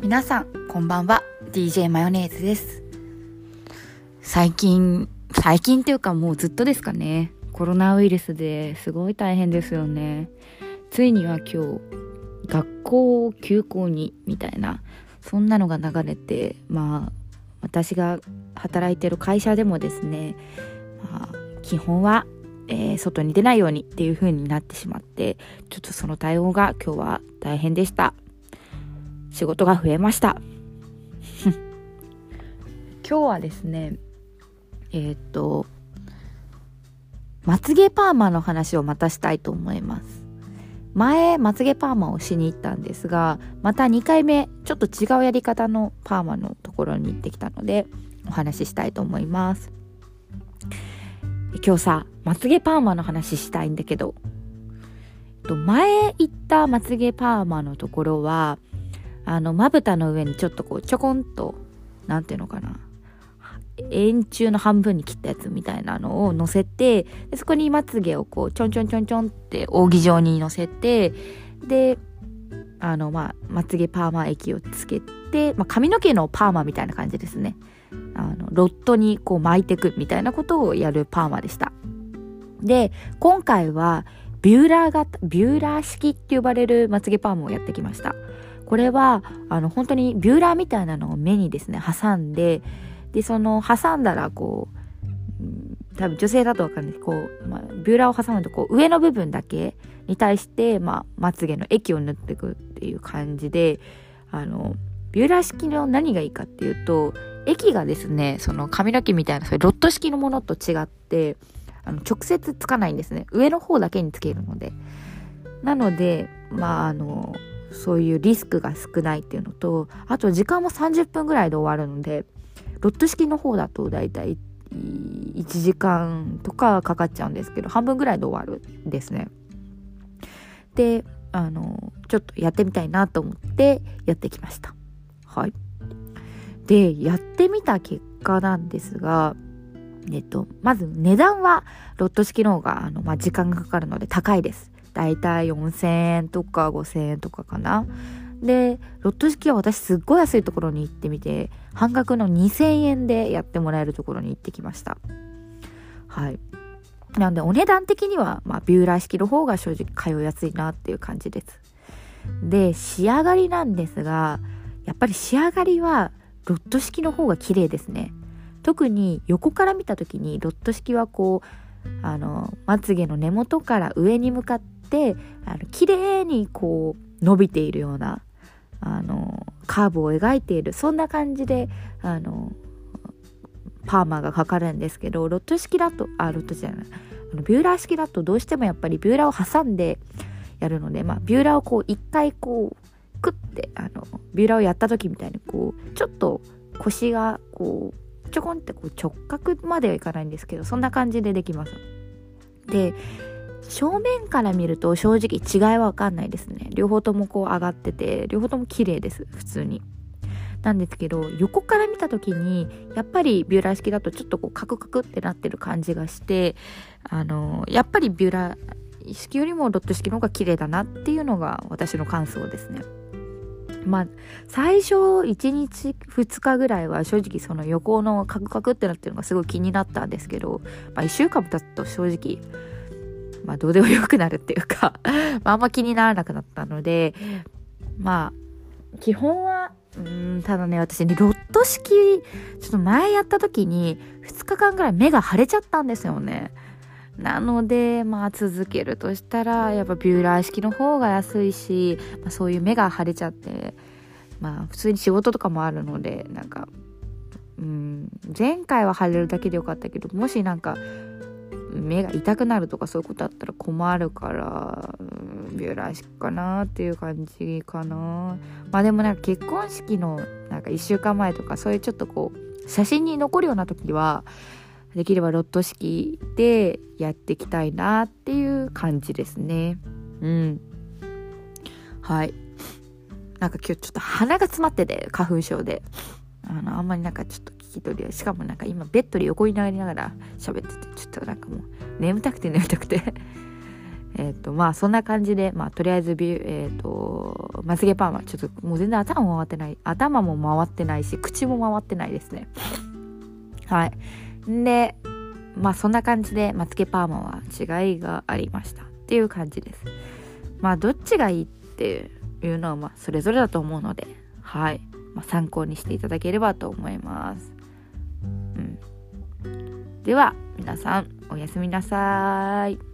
皆さんこんばんは。DJ マヨネーズです。最近最近っていうかもうずっとですかね。コロナウイルスですごい大変ですよね。ついには今日学校を休校にみたいなそんなのが流れてまあ私が働いてる会社でもですね、まあ、基本は、えー、外に出ないようにっていう風になってしまってちょっとその対応が今日は大変でした。仕事が増えました。今日はですねえー、っとまつげパーマの話をまたしたいと思います。前まつげパーマをしに行ったんですがまた2回目ちょっと違うやり方のパーマのところに行ってきたのでお話ししたいと思います。今日さまつげパーマの話したいんだけど。前行ったまつげパーマのところはあの、まぶたの上にちょっとこう、ちょこんと、なんていうのかな。円柱の半分に切ったやつみたいなのを乗せて、でそこにまつげをこう、ちょんちょんちょんちょんって扇状に乗せて、で、あの、まあ、まつげパーマ液をつけて、まあ、髪の毛のパーマみたいな感じですね。あの、ロットにこう巻いていくみたいなことをやるパーマでした。で、今回は、ビューラー型、ビューラー式って呼ばれるまつげパーマをやってきました。これはあの本当にビューラーみたいなのを目にですね挟んででその挟んだらこう、多分女性だとわかるんない。こう、まあ、ビューラーを挟むとこう上の部分だけに対して、まあ、まつげの液を塗っていくっていう感じであのビューラー式の何がいいかっていうと液がですねその髪の毛みたいなそういうロット式のものと違ってあの直接つかないんですね。上の方だけにつけるので。なのでまああのそういうリスクが少ないっていうのとあと時間も30分ぐらいで終わるのでロット式の方だとだいたい1時間とかかかっちゃうんですけど半分ぐらいで終わるんですね。であのちょっとやってみたいなと思ってやってきました。はい。でやってみた結果なんですがえっとまず値段はロット式の方があの、まあ、時間がかかるので高いです。だいたい4000円とか5000円とかかな。で、ロット式は私すっごい安いところに行ってみて、半額の2000円でやってもらえるところに行ってきました。はい。なんでお値段的には、まあ、ビューラー式の方が正直通いやすいなっていう感じです。で、仕上がりなんですが、やっぱり仕上がりはロット式の方が綺麗ですね。特に横から見た時にロット式はこうあのまつげの根元から上に向かってってあの綺麗にこう伸びているようなあのカーブを描いているそんな感じであのパーマがかかるんですけどロット式だとあロットじゃないあのビューラー式だとどうしてもやっぱりビューラーを挟んでやるので、まあ、ビューラーをこう一回こうクッてあのビューラーをやった時みたいにこうちょっと腰がこうちょこんってこう直角まではいかないんですけどそんな感じでできます。で正面から見ると正直違いはわかんないですね。両方ともこう上がってて、両方とも綺麗です、普通に。なんですけど、横から見た時に、やっぱりビューラー式だとちょっとこうカクカクってなってる感じがして、あの、やっぱりビューラー式よりもロット式の方が綺麗だなっていうのが私の感想ですね。まあ、最初1日2日ぐらいは正直その横のカクカクってなってるのがすごい気になったんですけど、まあ1週間経つと正直まあ、どうでもよくなるっていうか あ、あんま気にならなくなったので、まあ、基本は、うん、ただね、私ね、ロット式、ちょっと前やった時に、2日間ぐらい目が腫れちゃったんですよね。なので、まあ続けるとしたら、やっぱビューラー式の方が安いし、まあ、そういう目が腫れちゃって、まあ普通に仕事とかもあるので、なんか、うん、前回は腫れるだけでよかったけど、もしなんか、目が痛くなるとかそういうことあったら困るから、うん、ビューラー式かなっていう感じかな。まあでもなんか結婚式のなんか1週間前とかそういうちょっとこう写真に残るような時はできればロット式でやっていきたいなっていう感じですね。うん。はい。なんか今日ちょっと鼻が詰まってて花粉症で。あのあんまりなんかちょっと聞き取りはしかもなんか今ベッドで横になりながら 喋っててちょっとなんかもう眠たくて眠たくて。えっ、とまあそんな感じでまあとりあえずビュえっ、とまつげパーマちょっともう全然頭も回ってない頭も回ってないし口も回ってないですね。はい。でまあそんな感じでまつげパーマは違いがありました。っていう感じです。まあどっちがいいっていうのはまあそれぞれだと思うのではい、まあ、参考にしていただければと思います。うん。では皆さんおやすみなさい。